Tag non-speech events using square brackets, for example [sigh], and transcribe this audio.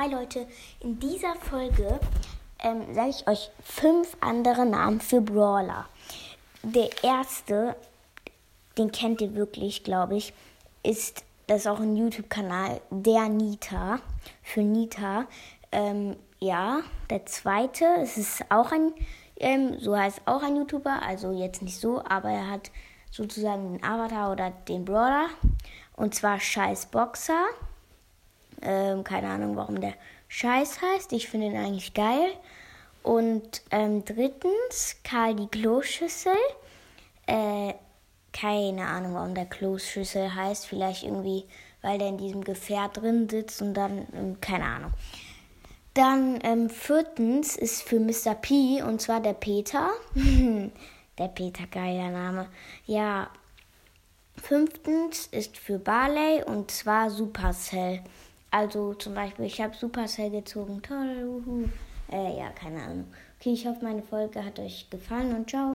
Hi Leute, in dieser Folge ähm, sage ich euch fünf andere Namen für Brawler. Der erste, den kennt ihr wirklich, glaube ich, ist, das ist auch ein YouTube-Kanal, der Nita, für Nita. Ähm, ja, der zweite, es ist auch ein, ähm, so heißt auch ein YouTuber, also jetzt nicht so, aber er hat sozusagen den Avatar oder den Brawler. Und zwar Scheiß Boxer. Ähm, keine Ahnung, warum der Scheiß heißt. Ich finde ihn eigentlich geil. Und ähm, drittens Karl die Kloschüssel. Äh, keine Ahnung, warum der Kloschüssel heißt. Vielleicht irgendwie, weil der in diesem Gefährt drin sitzt und dann, ähm, keine Ahnung. Dann ähm, viertens ist für Mr. P und zwar der Peter. [laughs] der Peter, geiler Name. Ja. Fünftens ist für Barley und zwar Supercell. Also zum Beispiel, ich habe Supercell gezogen. Toll, uhu. Äh, ja, keine Ahnung. Okay, ich hoffe, meine Folge hat euch gefallen und ciao.